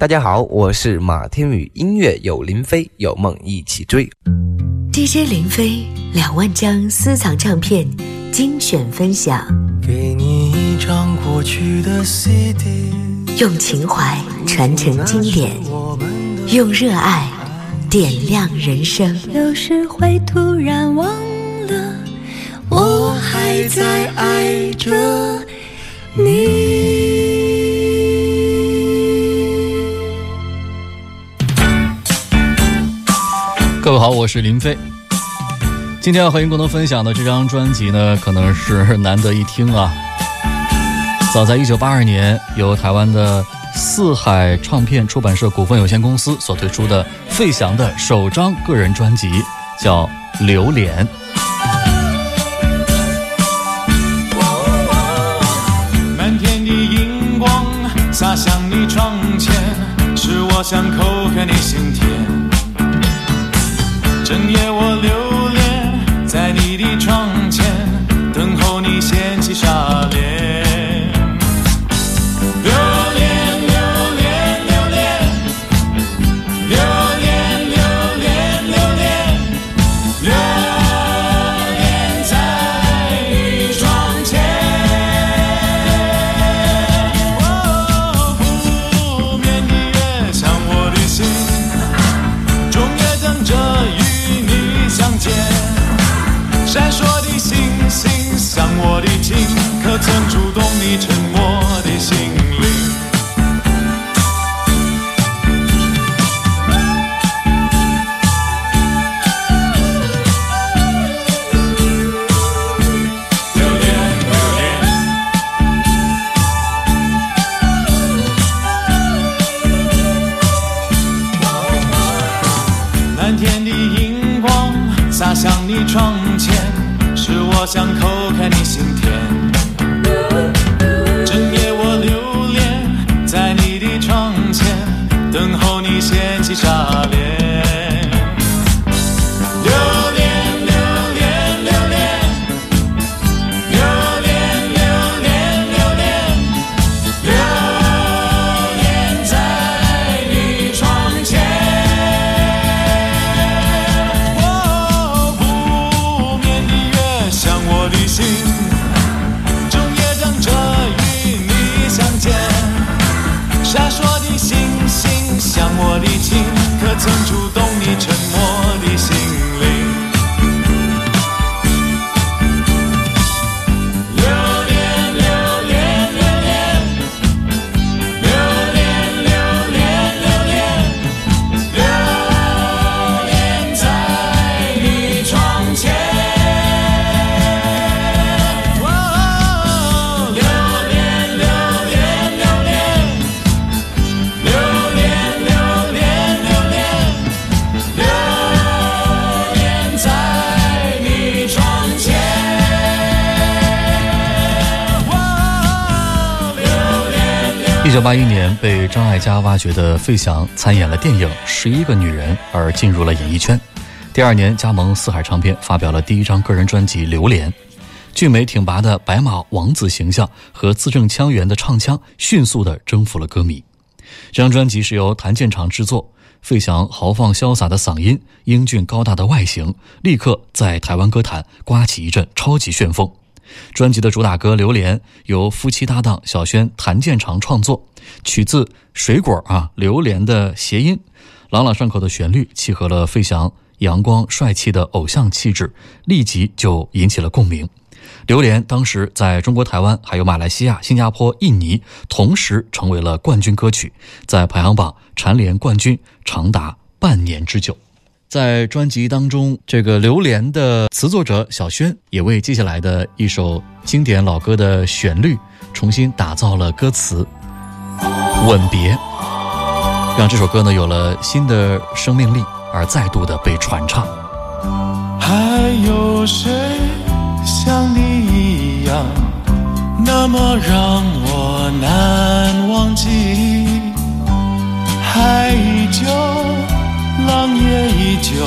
大家好，我是马天宇，音乐有林飞，有梦一起追。DJ 林飞两万张私藏唱片精选分享，给你一张过去的 CD，用情怀传承经典，用热爱点亮人生。有时会突然忘了，我还在爱着你。各位好，我是林飞。今天要和您共同分享的这张专辑呢，可能是难得一听啊。早在一九八二年，由台湾的四海唱片出版社股份有限公司所推出的费翔的首张个人专辑，叫《榴莲》。满天的荧光洒向你窗前，是我想抠开你心田。整夜我留恋在你的窗被张艾嘉挖掘的费翔参演了电影《十一个女人》，而进入了演艺圈。第二年，加盟四海唱片，发表了第一张个人专辑《榴莲》。俊美挺拔的白马王子形象和字正腔圆的唱腔，迅速地征服了歌迷。这张专辑是由谭健常制作，费翔豪放潇洒的嗓音、英俊高大的外形，立刻在台湾歌坛刮起一阵超级旋风。专辑的主打歌《榴莲》由夫妻搭档小轩、谭健常创作，取自水果啊榴莲的谐音，朗朗上口的旋律契合了费翔阳光帅气的偶像气质，立即就引起了共鸣。《榴莲》当时在中国台湾、还有马来西亚、新加坡、印尼同时成为了冠军歌曲，在排行榜蝉联冠军长达半年之久。在专辑当中，这个《榴莲》的词作者小轩也为接下来的一首经典老歌的旋律重新打造了歌词《吻别》，让这首歌呢有了新的生命力，而再度的被传唱。还有谁像你一样，那么让我难忘记？还。就，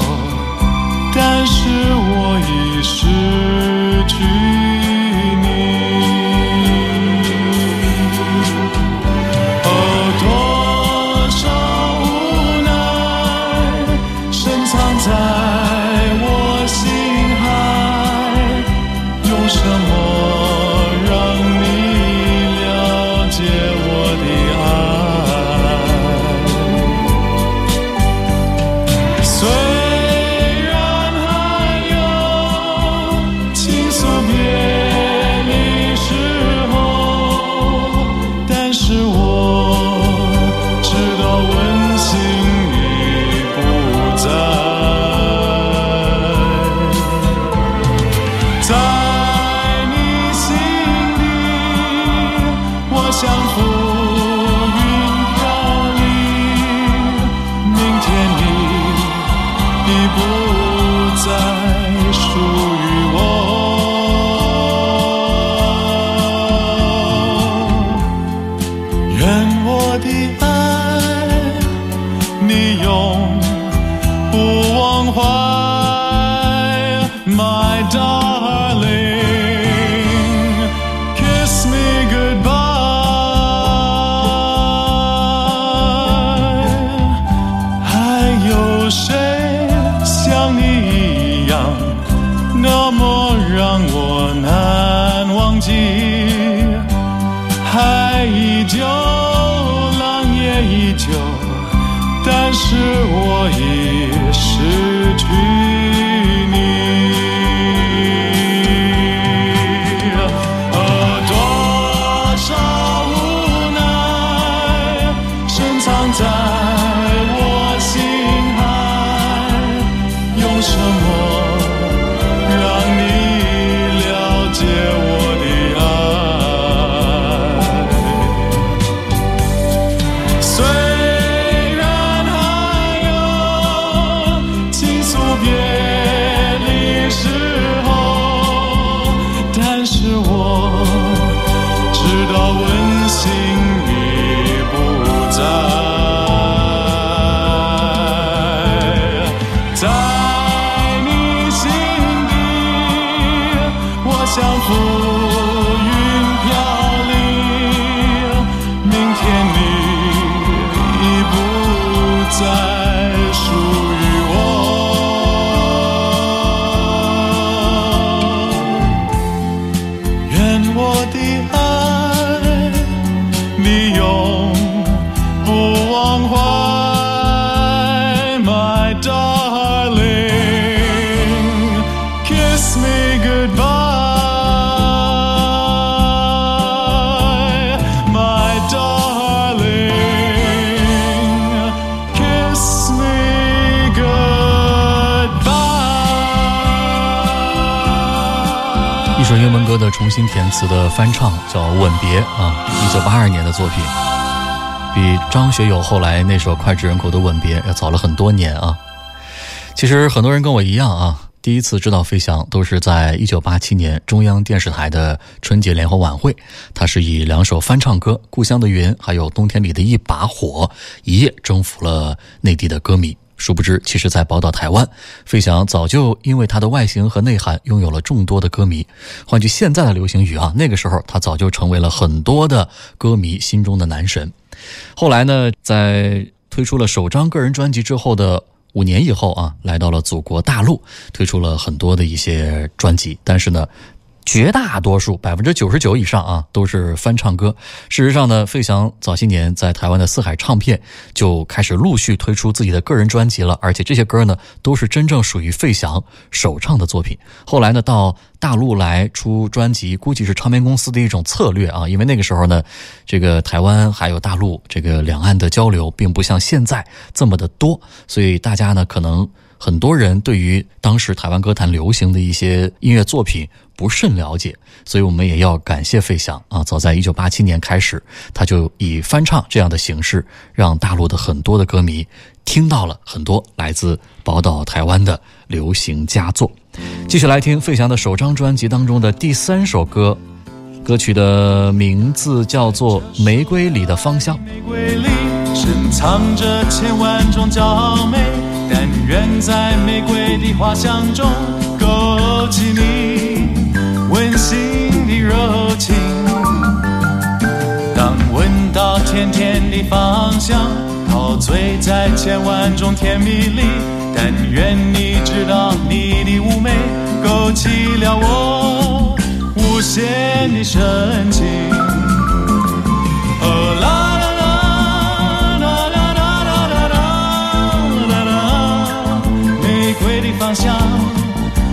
但是我已失去。英文歌的重新填词的翻唱叫《吻别》啊，一九八二年的作品，比张学友后来那首脍炙人口的《吻别》要早了很多年啊。其实很多人跟我一样啊，第一次知道飞翔都是在一九八七年中央电视台的春节联欢晚会，它是以两首翻唱歌《故乡的云》还有《冬天里的一把火》，一夜征服了内地的歌迷。殊不知，其实，在宝岛台湾，费翔早就因为他的外形和内涵拥有了众多的歌迷。换句现在的流行语啊，那个时候他早就成为了很多的歌迷心中的男神。后来呢，在推出了首张个人专辑之后的五年以后啊，来到了祖国大陆，推出了很多的一些专辑。但是呢，绝大多数百分之九十九以上啊，都是翻唱歌。事实上呢，费翔早些年在台湾的四海唱片就开始陆续推出自己的个人专辑了，而且这些歌呢，都是真正属于费翔首唱的作品。后来呢，到大陆来出专辑，估计是唱片公司的一种策略啊，因为那个时候呢，这个台湾还有大陆这个两岸的交流并不像现在这么的多，所以大家呢可能。很多人对于当时台湾歌坛流行的一些音乐作品不甚了解，所以我们也要感谢费翔啊！早在一九八七年开始，他就以翻唱这样的形式，让大陆的很多的歌迷听到了很多来自宝岛台湾的流行佳作。继续来听费翔的首张专辑当中的第三首歌，歌曲的名字叫做《玫瑰里的芳香》。玫瑰里深藏着千万种娇美，但愿在玫瑰的花香中勾起你温馨的柔情。当闻到甜甜的芳香，陶醉在千万种甜蜜里，但愿你知道你的妩媚勾起了我无限的深情。芳香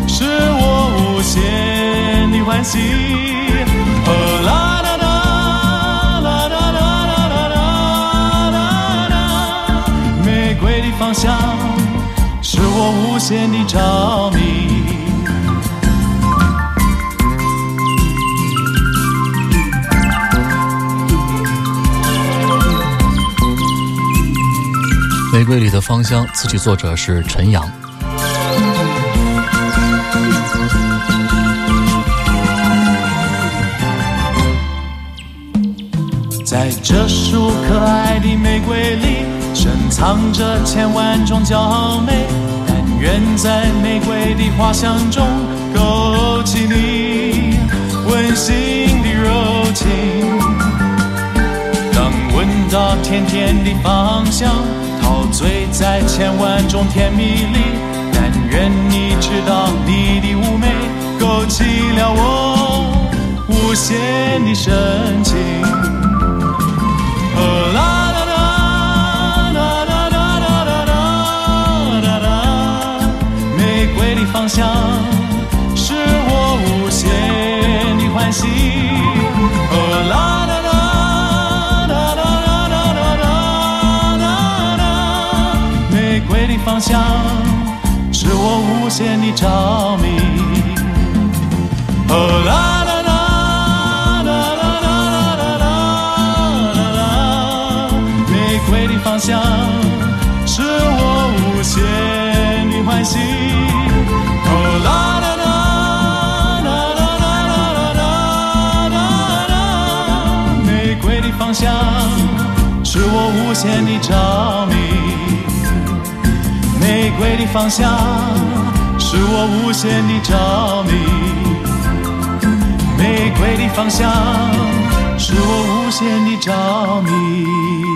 是我无限的欢喜。哦啦啦啦啦啦啦啦啦啦啦，玫瑰的芳香是我无限的着迷。玫瑰里的芳香，词曲作者是陈阳。在这束可爱的玫瑰里，深藏着千万种娇美。但愿在玫瑰的花香中，勾起你温馨的柔情。当闻到甜甜的芳香，陶醉在千万种甜蜜里。但愿你知道你的妩媚，勾起了我无限的深情。方向，是我无限的欢喜。哦啦啦啦啦啦啦啦啦啦，玫瑰的方向，是我无限的着迷。哦啦啦啦啦啦啦啦啦啦，玫瑰的方向，是我无限的欢喜。是我无限的着迷。玫瑰的芳香；是我无限的着迷。玫瑰的芳香；是我无限的着迷。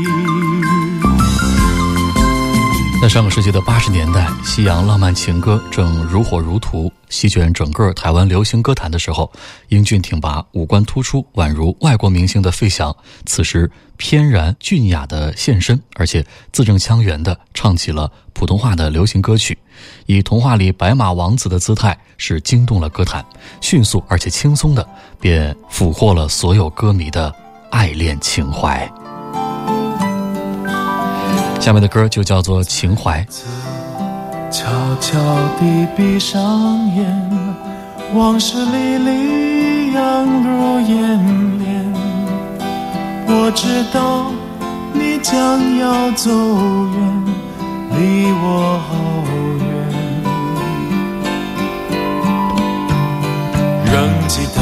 在上个世纪的八十年代，西洋浪漫情歌正如火如荼席卷整个台湾流行歌坛的时候，英俊挺拔、五官突出，宛如外国明星的费翔，此时翩然俊雅的现身，而且字正腔圆地唱起了普通话的流行歌曲，以童话里白马王子的姿态是惊动了歌坛，迅速而且轻松的便俘获了所有歌迷的爱恋情怀。下面的歌就叫做《情怀》。悄悄地闭上眼，往事历历扬入眼帘。我知道你将要走远，离我好远。仍记得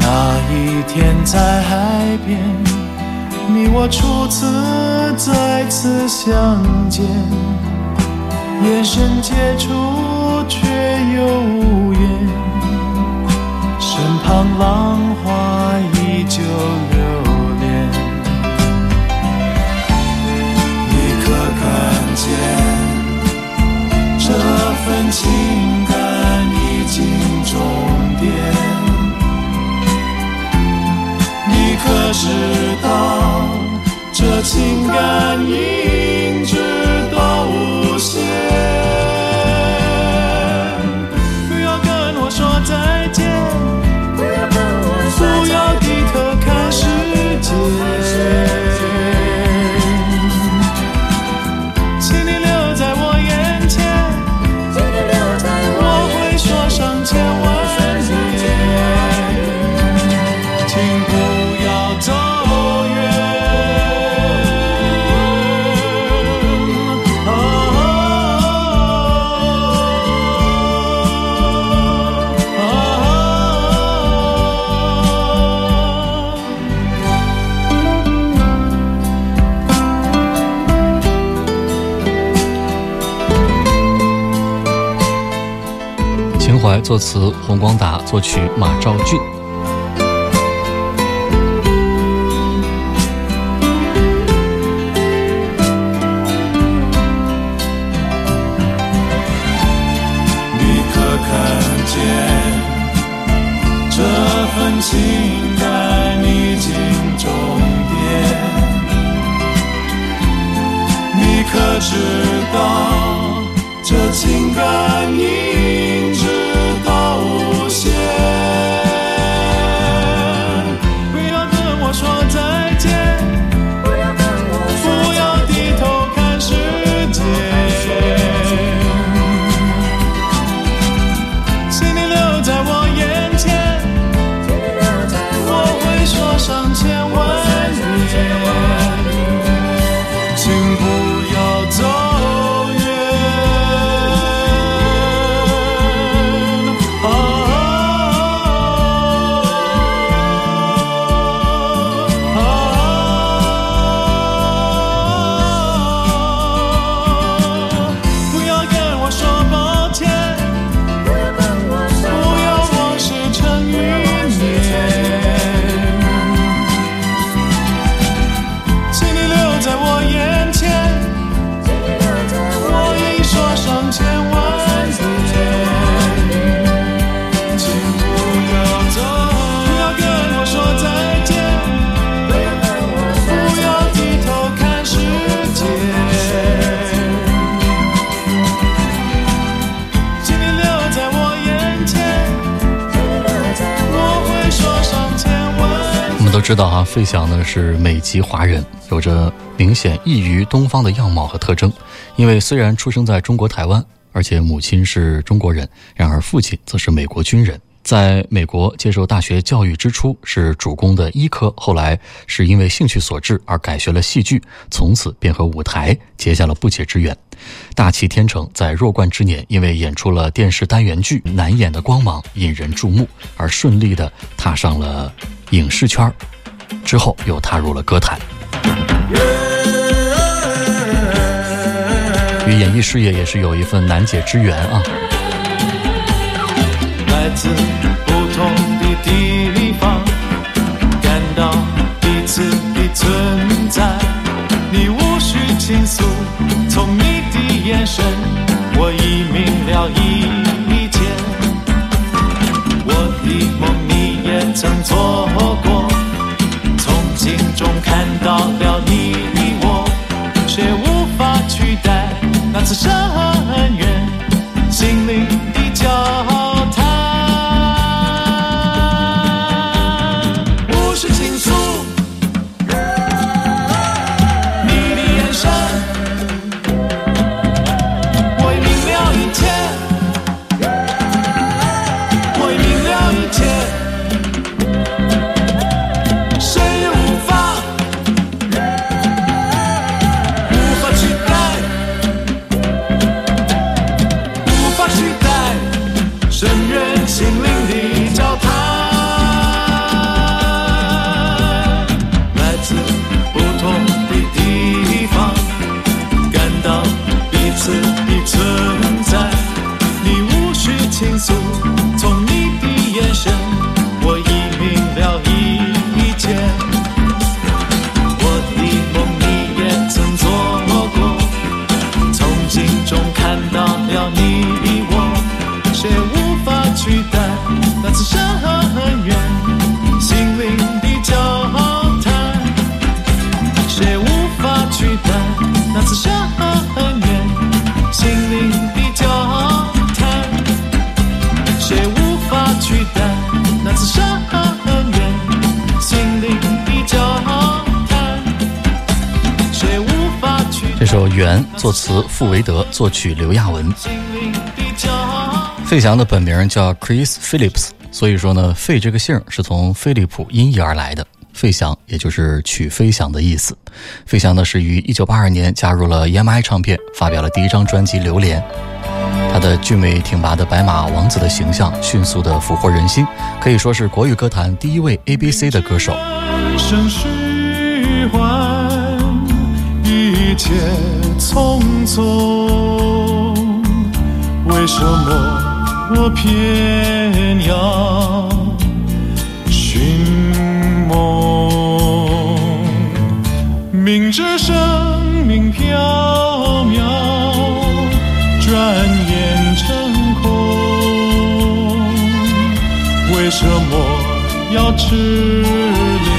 那一天在海边。你我初次再次相见，眼神接触却又无言，身旁浪花依旧留恋。你可看见这份情知道，这情感一怀作词洪光达，作曲马兆骏。知道哈，费翔呢是美籍华人，有着明显异于东方的样貌和特征。因为虽然出生在中国台湾，而且母亲是中国人，然而父亲则是美国军人。在美国接受大学教育之初是主攻的医科，后来是因为兴趣所致而改学了戏剧，从此便和舞台结下了不解之缘。大器天成，在弱冠之年，因为演出了电视单元剧《难掩的光芒》引人注目，而顺利的踏上了影视圈之后又踏入了歌坛，与演艺事业也是有一份难解之缘啊。来自不同的地方，感到彼此的存在。你无需倾诉，从你的眼神，我已明了一切。我的梦你也曾做那次深远心灵的交谈，却无法取代那次深远心灵的交谈，却无法取代这首《缘》作词傅维德，作曲刘亚文。费翔的本名叫 Chris Phillips，所以说呢，费这个姓是从飞利浦音译而来的。费翔也就是曲飞翔的意思。费翔呢是于1982年加入了 EMI 唱片，发表了第一张专辑《榴莲》。他的俊美挺拔的白马王子的形象迅速的俘获人心，可以说是国语歌坛第一位 ABC 的歌手。生虚幻，一切匆匆，为什么我偏要明知生命缥缈，转眼成空。为什么要痴恋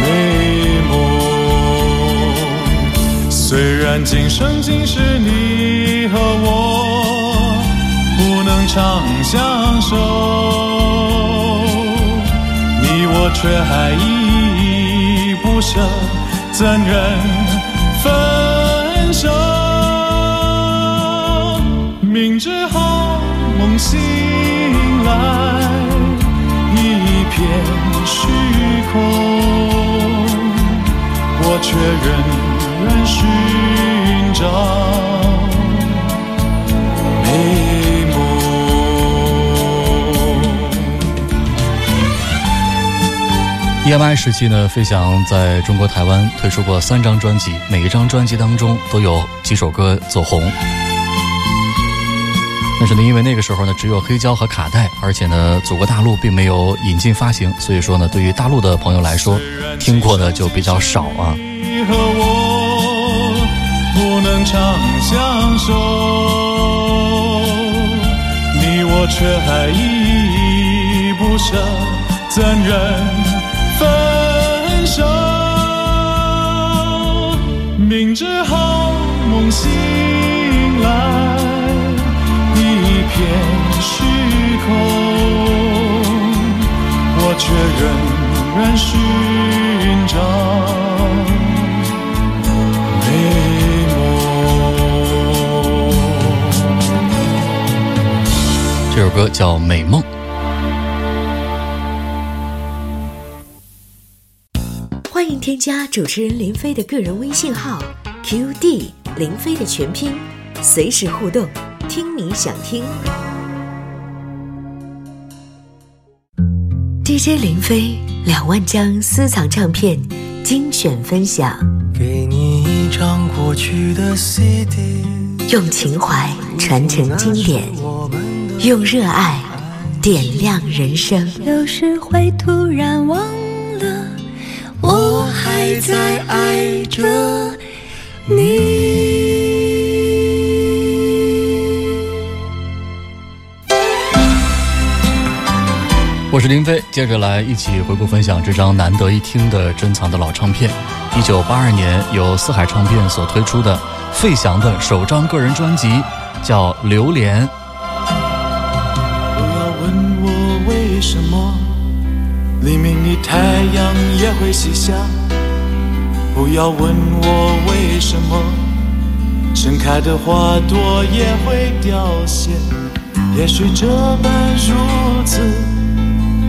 美梦？虽然今生今世你和我不能长相守，你我却还依依不舍，怎忍分手？明知好梦醒来一片虚空，我却仍然寻找 EMI 时期呢，费翔在中国台湾推出过三张专辑，每一张专辑当中都有几首歌走红。但是呢，因为那个时候呢，只有黑胶和卡带，而且呢，祖国大陆并没有引进发行，所以说呢，对于大陆的朋友来说，听过的就比较少啊。你和我不能长相守，你我却还依依不舍，怎忍明知好梦醒来一片虚空，我却仍然寻找美梦。这首歌叫《美梦》。欢迎添加主持人林飞的个人微信号 QD 林飞的全拼，随时互动，听你想听。DJ 林飞两万张私藏唱片精选分享，给你一张过去的 CD，用情怀传承经典，用热爱点亮人生。有时会突然忘了，我还在爱着你。你我是林飞，接着来一起回顾分享这张难得一听的珍藏的老唱片。一九八二年由四海唱片所推出的费翔的首张个人专辑，叫《榴莲》。不要问我为什么黎明的太阳也会西下，不要问我为什么盛开的花朵也会凋谢。也许这般如此。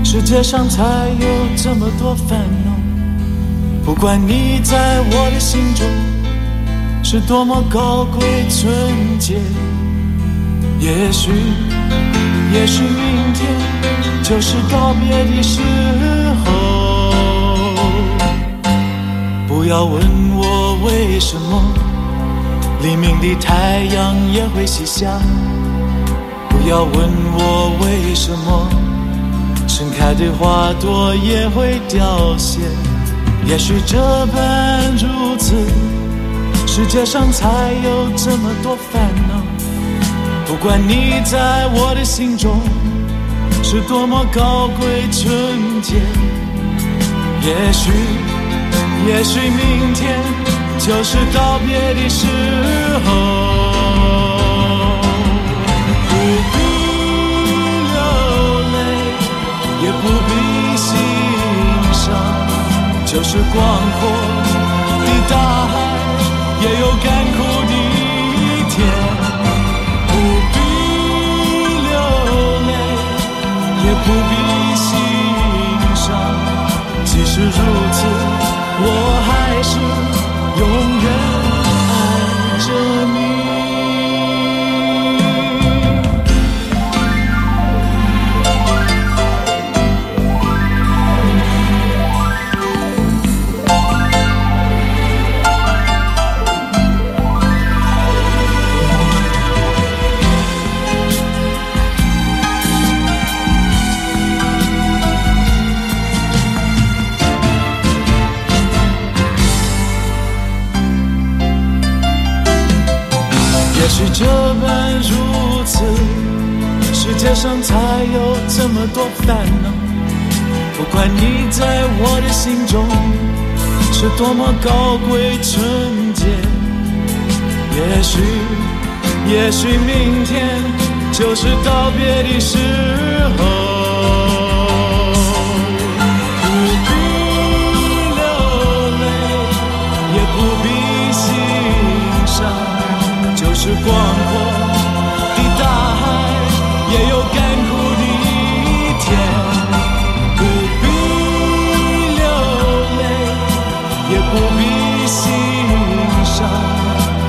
世界上才有这么多烦恼，不管你在我的心中是多么高贵纯洁，也许，也许明天就是告别的时不要问我为什么黎明的太阳也会西下，不要问我为什么。盛开的花朵也会凋谢，也许这般如此，世界上才有这么多烦恼。不管你在我的心中是多么高贵纯洁，也许，也许明天就是告别的时候。不必流泪，也不必心伤，就是广阔的大海，也有干枯的一天。不必流泪，也不必心伤，即使如此，我。上才有这么多烦恼。不管你在我的心中是多么高贵纯洁，也许，也许明天就是道别的时候。不必流泪，也不必心伤，就。是广阔，也有干枯的一天。不必流泪，也不必心伤。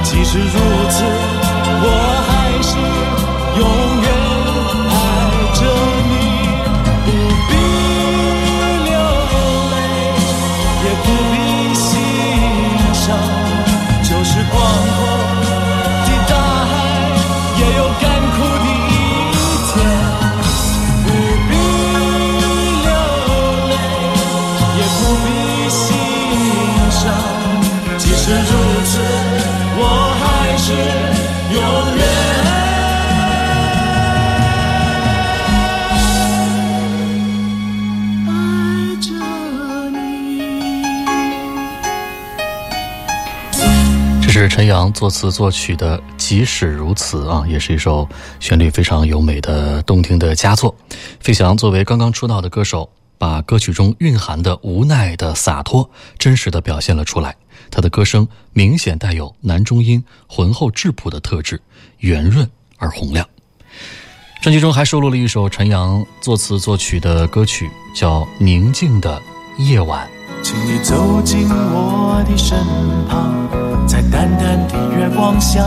即使如陈阳作词作曲的《即使如此》啊，也是一首旋律非常优美的动听的佳作。费翔作为刚刚出道的歌手，把歌曲中蕴含的无奈的洒脱真实的表现了出来。他的歌声明显带有男中音浑厚质朴的特质，圆润而洪亮。专辑中还收录了一首陈阳作词作曲的歌曲，叫《宁静的夜晚》。请你走进我的身旁，在淡淡的月光下，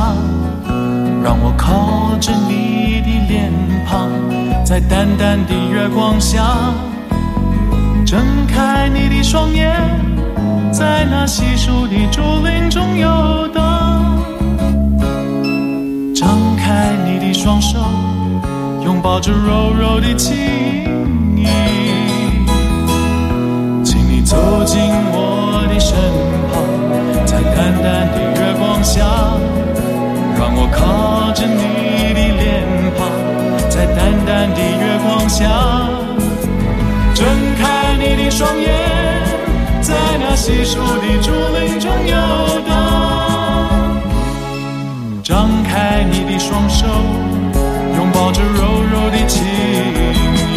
让我靠着你的脸庞，在淡淡的月光下，睁开你的双眼，在那稀疏的竹林中游荡，张开你的双手，拥抱着柔柔的情。淡淡的月光下，让我靠着你的脸庞，在淡淡的月光下，睁开你的双眼，在那稀疏的竹林中游荡，张开你的双手，拥抱着柔柔的情意。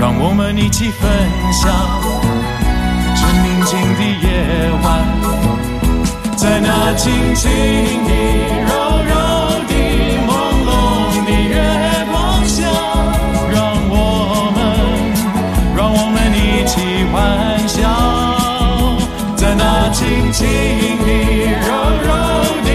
让我们一起分享静的夜晚，在那轻轻的、柔柔的、朦胧的月光下，让我们，让我们一起欢笑，在那轻轻的、柔柔的、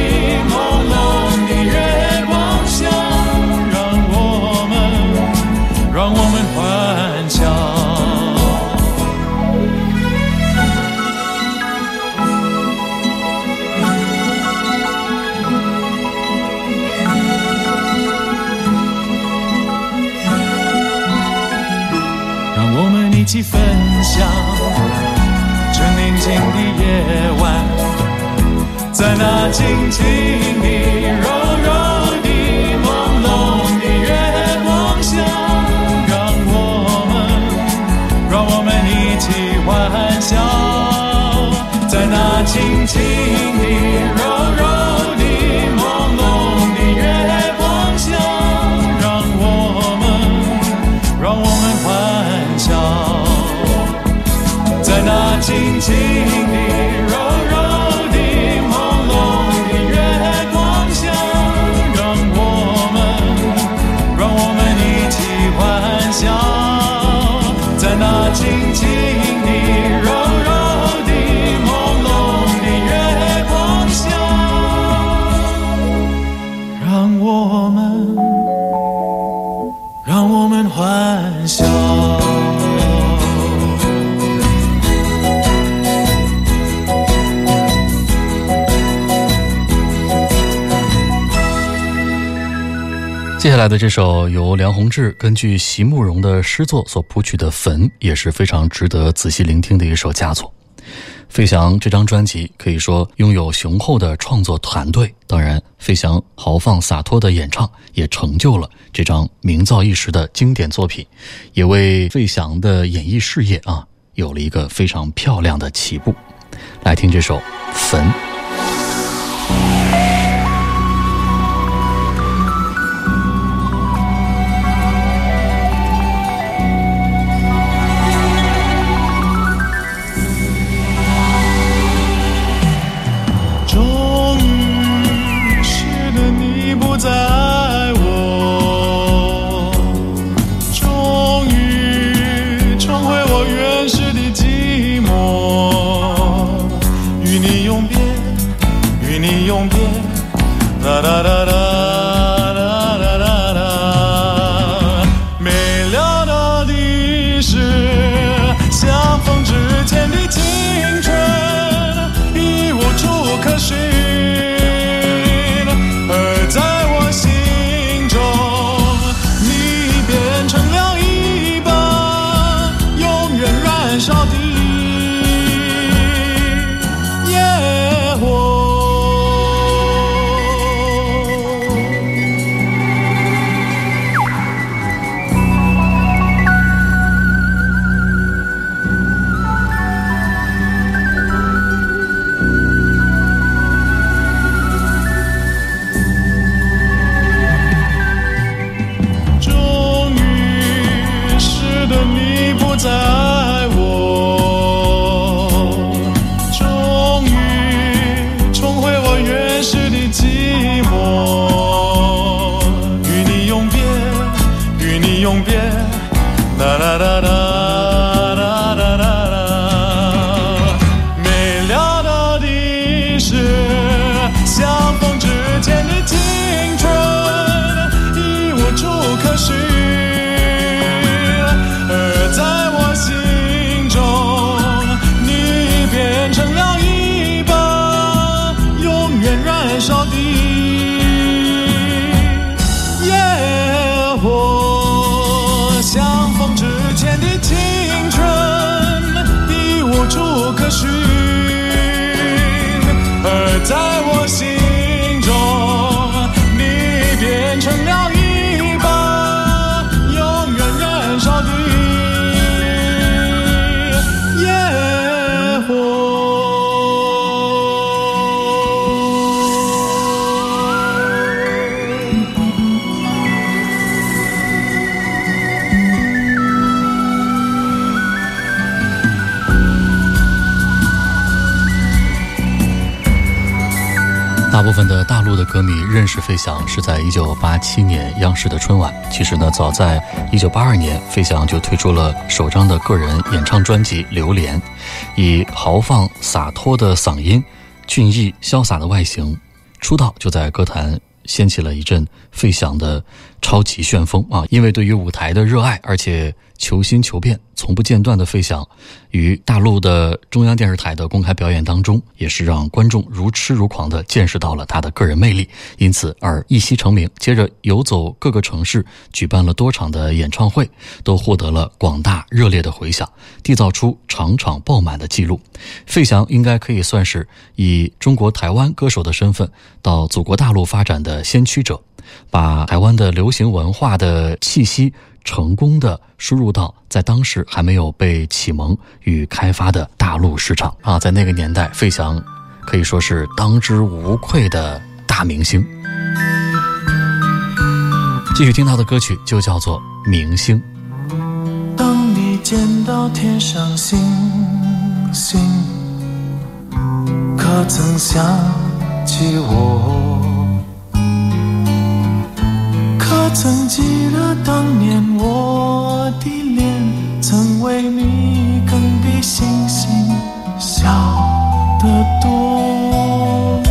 轻轻。接下来的这首由梁宏志根据席慕容的诗作所谱曲的《坟》，也是非常值得仔细聆听的一首佳作。费翔这张专辑可以说拥有雄厚的创作团队，当然，费翔豪放洒脱的演唱也成就了这张名噪一时的经典作品，也为费翔的演艺事业啊有了一个非常漂亮的起步。来听这首《坟》。分的大陆的歌迷认识费翔是在一九八七年央视的春晚。其实呢，早在一九八二年，费翔就推出了首张的个人演唱专辑《榴莲》，以豪放洒脱的嗓音、俊逸潇洒的外形，出道就在歌坛掀起了一阵费翔的超级旋风啊！因为对于舞台的热爱，而且求新求变、从不间断的费翔，于大陆的中央电视台的公开表演当中，也是让观众如痴如狂地见识到了他的个人魅力，因此而一夕成名。接着游走各个城市，举办了多场的演唱会，都获得了广大热烈的回响，缔造出场场爆满的记录。费翔应该可以算是以中国台湾歌手的身份到祖国大陆发展的先驱者，把台湾的流行文化的气息成功的输入到在当时还没有被启蒙与开发的大陆市场啊，在那个年代，费翔可以说是当之无愧的大明星。继续听到的歌曲就叫做《明星》。当你见到天上星星，可曾想起我？曾记得当年我的脸，曾为你更比星星小得多？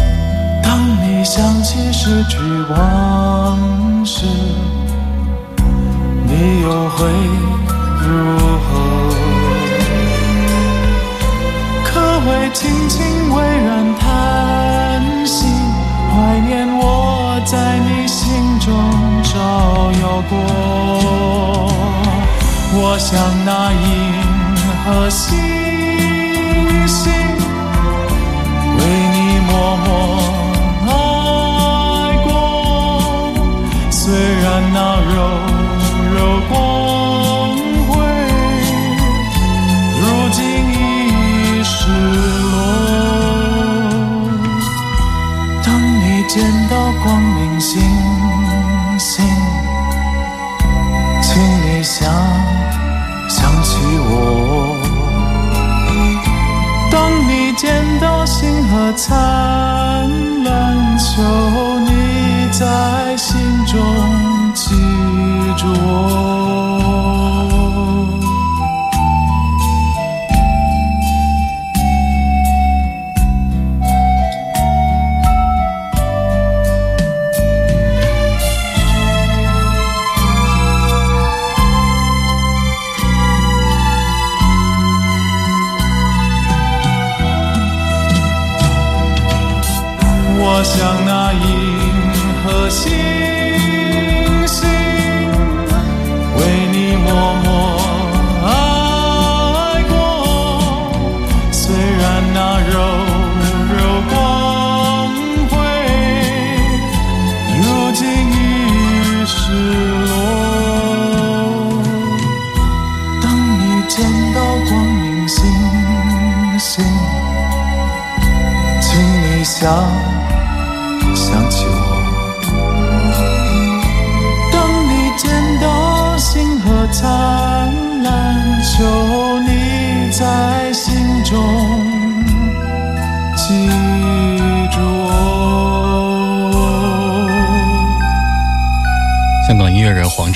当你想起失去往事，你又会如何？可会轻轻微然叹息，怀念我在你照耀过。我像那银河星星，为你默默爱过。虽然那柔柔光辉，如今已失落。当你见到光明星，灿烂，求你在心中记住我。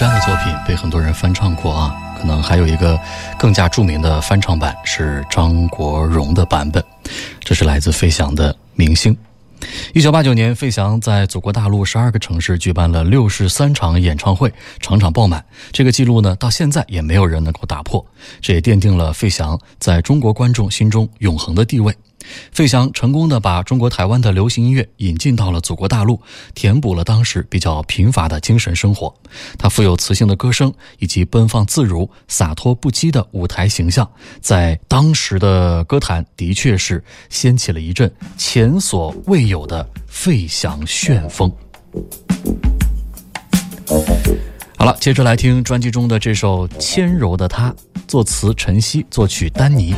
的作品被很多人翻唱过啊，可能还有一个更加著名的翻唱版是张国荣的版本。这是来自费翔的《明星》。一九八九年，费翔在祖国大陆十二个城市举办了六十三场演唱会，场场爆满。这个记录呢，到现在也没有人能够打破。这也奠定了费翔在中国观众心中永恒的地位。费翔成功的把中国台湾的流行音乐引进到了祖国大陆，填补了当时比较贫乏的精神生活。他富有磁性的歌声以及奔放自如、洒脱不羁的舞台形象，在当时的歌坛的确是掀起了一阵前所未有的费翔旋风。好了，接着来听专辑中的这首《纤柔的她》，作词陈曦，作曲丹尼。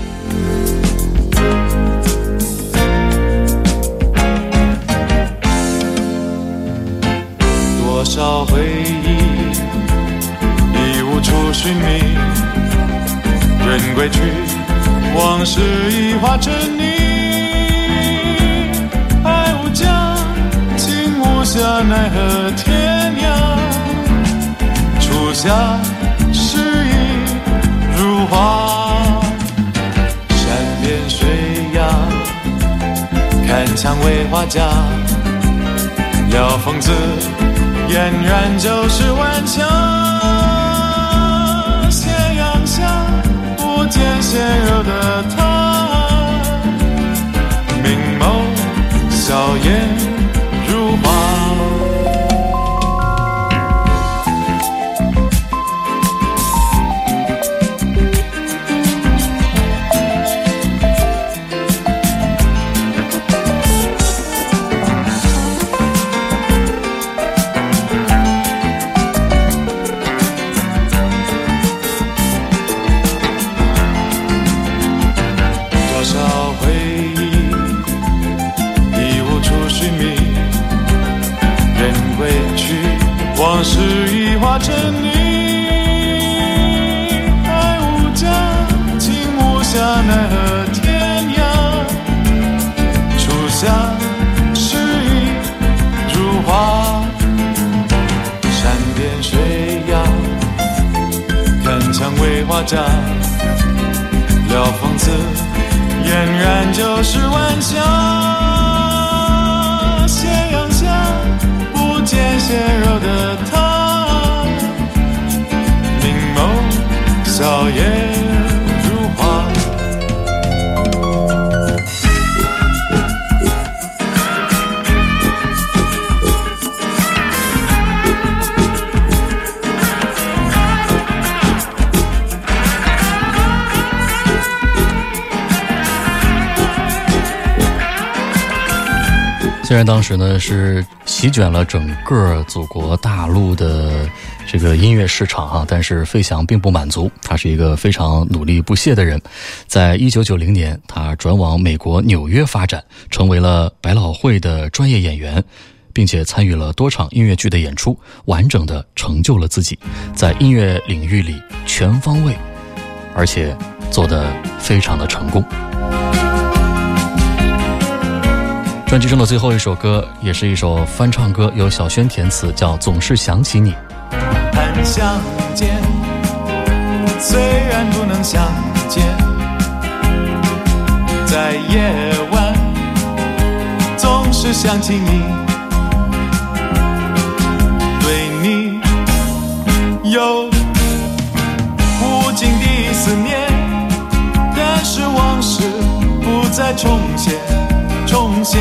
多少回忆已无处寻觅，人归去，往事已化成泥。爱无疆，情无暇，奈何天涯？初夏诗意如画，山边水崖，看蔷薇花家，聊疯子。俨然就是晚霞，斜阳下不见纤柔的她，明眸笑颜着你。爱无疆，情无暇，奈何天涯？初夏诗意如花，山边水崖，看蔷薇花家。聊讽刺，俨然就是晚霞。斜阳下，不见纤柔的虽然当时呢是席卷了整个祖国大陆的这个音乐市场哈，但是费翔并不满足，他是一个非常努力不懈的人。在一九九零年，他转往美国纽约发展，成为了百老汇的专业演员，并且参与了多场音乐剧的演出，完整的成就了自己，在音乐领域里全方位，而且做得非常的成功。专辑中的最后一首歌，也是一首翻唱歌，由小轩填词，叫《总是想起你》。盼相见，虽然不能相见，在夜晚总是想起你，对你有无尽的思念，但是往事不再重现，重现，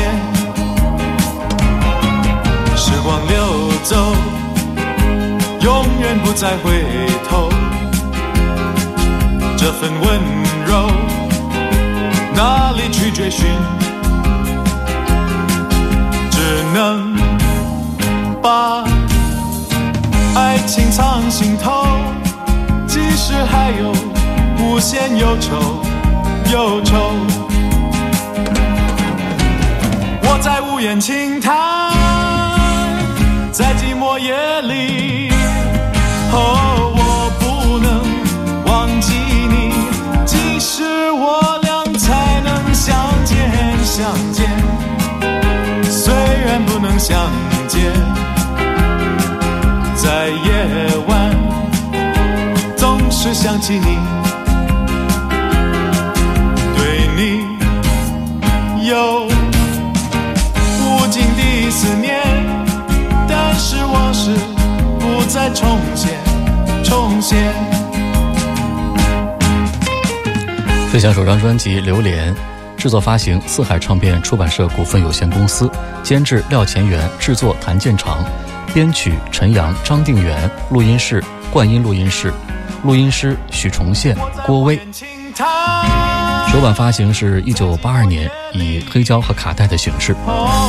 时光流走。永远不再回头。这份温柔哪里去追寻？只能把爱情藏心头，即使还有无限忧愁，忧愁。我在无言轻叹，在寂寞夜里。哦，我不能忘记你，即使我俩才能相见，相见。虽然不能相见，在夜晚总是想起你，思念，但是往事。不再重现，重现。费翔首张专辑《榴莲》制作发行四海唱片出版社股份有限公司，监制廖乾元，制作谭健常，编曲陈阳、张定元，录音室冠音录音室，录音师许崇宪、郭威。首版发行是一九八二年，以黑胶和卡带的形式，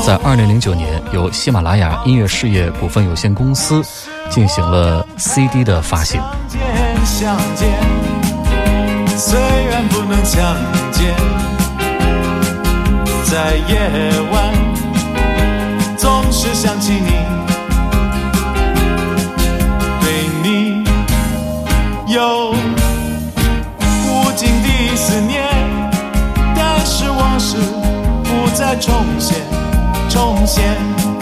在二零零九年由喜马拉雅音乐事业股份有限公司进行了 CD 的发行。相见，虽然不能相见，在夜晚总是想起你，对你有再重现，重现。